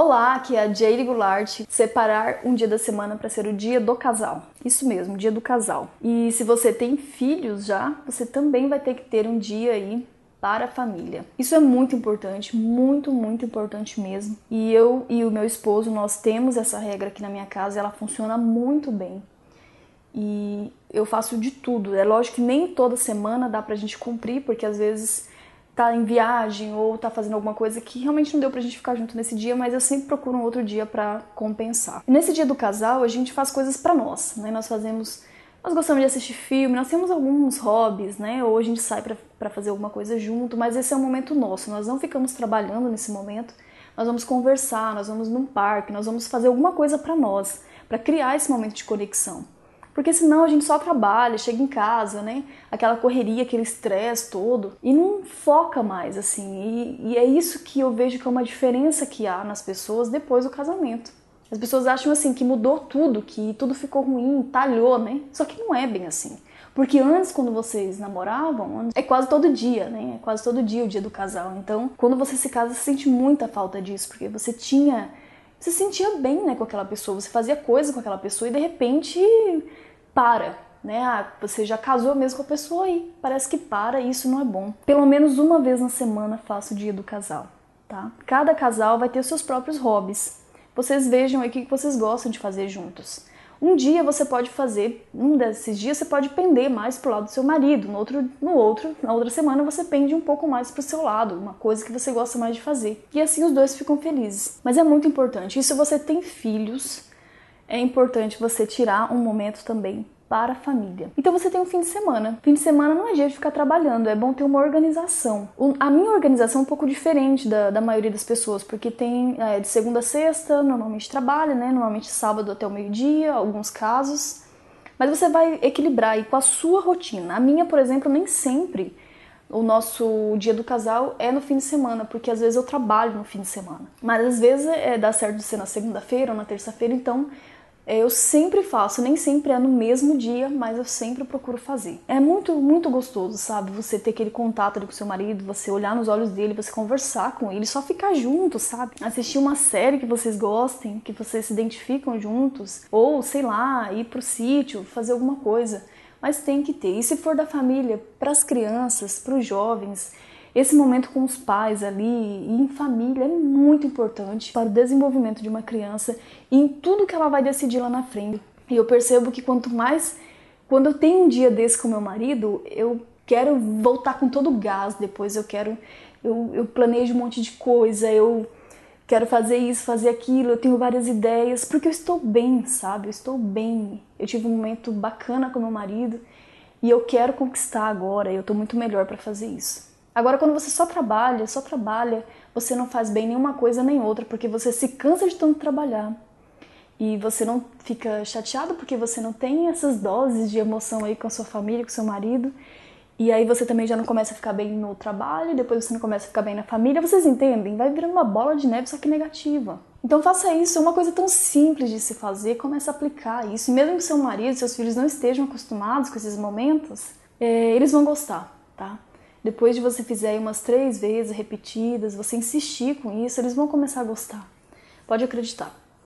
Olá, aqui é a Jade Goulart. Separar um dia da semana para ser o dia do casal. Isso mesmo, dia do casal. E se você tem filhos já, você também vai ter que ter um dia aí para a família. Isso é muito importante, muito, muito importante mesmo. E eu e o meu esposo, nós temos essa regra aqui na minha casa ela funciona muito bem. E eu faço de tudo. É lógico que nem toda semana dá pra gente cumprir, porque às vezes tá em viagem ou tá fazendo alguma coisa que realmente não deu pra gente ficar junto nesse dia, mas eu sempre procuro um outro dia para compensar. Nesse dia do casal, a gente faz coisas para nós, né? Nós fazemos nós gostamos de assistir filme, nós temos alguns hobbies, né? Ou a gente sai para fazer alguma coisa junto, mas esse é um momento nosso. Nós não ficamos trabalhando nesse momento. Nós vamos conversar, nós vamos num parque, nós vamos fazer alguma coisa para nós, para criar esse momento de conexão. Porque senão a gente só trabalha, chega em casa, né? Aquela correria, aquele estresse todo e não foca mais, assim. E, e é isso que eu vejo que é uma diferença que há nas pessoas depois do casamento. As pessoas acham assim que mudou tudo, que tudo ficou ruim, talhou, né? Só que não é bem assim. Porque antes, quando vocês namoravam, é quase todo dia, né? É quase todo dia o dia do casal. Então, quando você se casa, você sente muita falta disso, porque você tinha. Você se sentia bem, né, com aquela pessoa, você fazia coisa com aquela pessoa e de repente para, né? Ah, você já casou mesmo com a pessoa e parece que para e isso não é bom. Pelo menos uma vez na semana faça o dia do casal, tá? Cada casal vai ter seus próprios hobbies. Vocês vejam aí o que vocês gostam de fazer juntos. Um dia você pode fazer, um desses dias você pode pender mais pro lado do seu marido, no outro, no outro, na outra semana você pende um pouco mais pro seu lado, uma coisa que você gosta mais de fazer. E assim os dois ficam felizes. Mas é muito importante. E se você tem filhos, é importante você tirar um momento também para a família. Então você tem um fim de semana. Fim de semana não é dia de ficar trabalhando, é bom ter uma organização. A minha organização é um pouco diferente da, da maioria das pessoas, porque tem é, de segunda a sexta, normalmente trabalha, né? Normalmente sábado até o meio-dia, alguns casos. Mas você vai equilibrar aí com a sua rotina. A minha, por exemplo, nem sempre o nosso dia do casal é no fim de semana, porque às vezes eu trabalho no fim de semana. Mas às vezes é, dá certo de ser na segunda-feira ou na terça-feira, então eu sempre faço, nem sempre é no mesmo dia, mas eu sempre procuro fazer. É muito, muito gostoso, sabe? Você ter aquele contato com seu marido, você olhar nos olhos dele, você conversar com ele, só ficar junto, sabe? Assistir uma série que vocês gostem, que vocês se identificam juntos, ou sei lá, ir pro sítio, fazer alguma coisa. Mas tem que ter. E se for da família, para as crianças, para os jovens, esse momento com os pais ali e em família é muito importante para o desenvolvimento de uma criança e em tudo que ela vai decidir lá na frente. E eu percebo que quanto mais quando eu tenho um dia desse com meu marido, eu quero voltar com todo o gás depois, eu quero eu, eu planejo um monte de coisa, eu quero fazer isso, fazer aquilo, eu tenho várias ideias, porque eu estou bem, sabe? Eu estou bem. Eu tive um momento bacana com meu marido e eu quero conquistar agora, eu estou muito melhor para fazer isso. Agora, quando você só trabalha, só trabalha, você não faz bem nenhuma coisa nem outra, porque você se cansa de tanto trabalhar. E você não fica chateado porque você não tem essas doses de emoção aí com a sua família, com seu marido. E aí você também já não começa a ficar bem no trabalho, depois você não começa a ficar bem na família. Vocês entendem? Vai virando uma bola de neve, só que negativa. Então faça isso, é uma coisa tão simples de se fazer, comece a aplicar isso. E mesmo que seu marido, seus filhos não estejam acostumados com esses momentos, é, eles vão gostar, tá? Depois de você fizer umas três vezes repetidas, você insistir com isso, eles vão começar a gostar. Pode acreditar.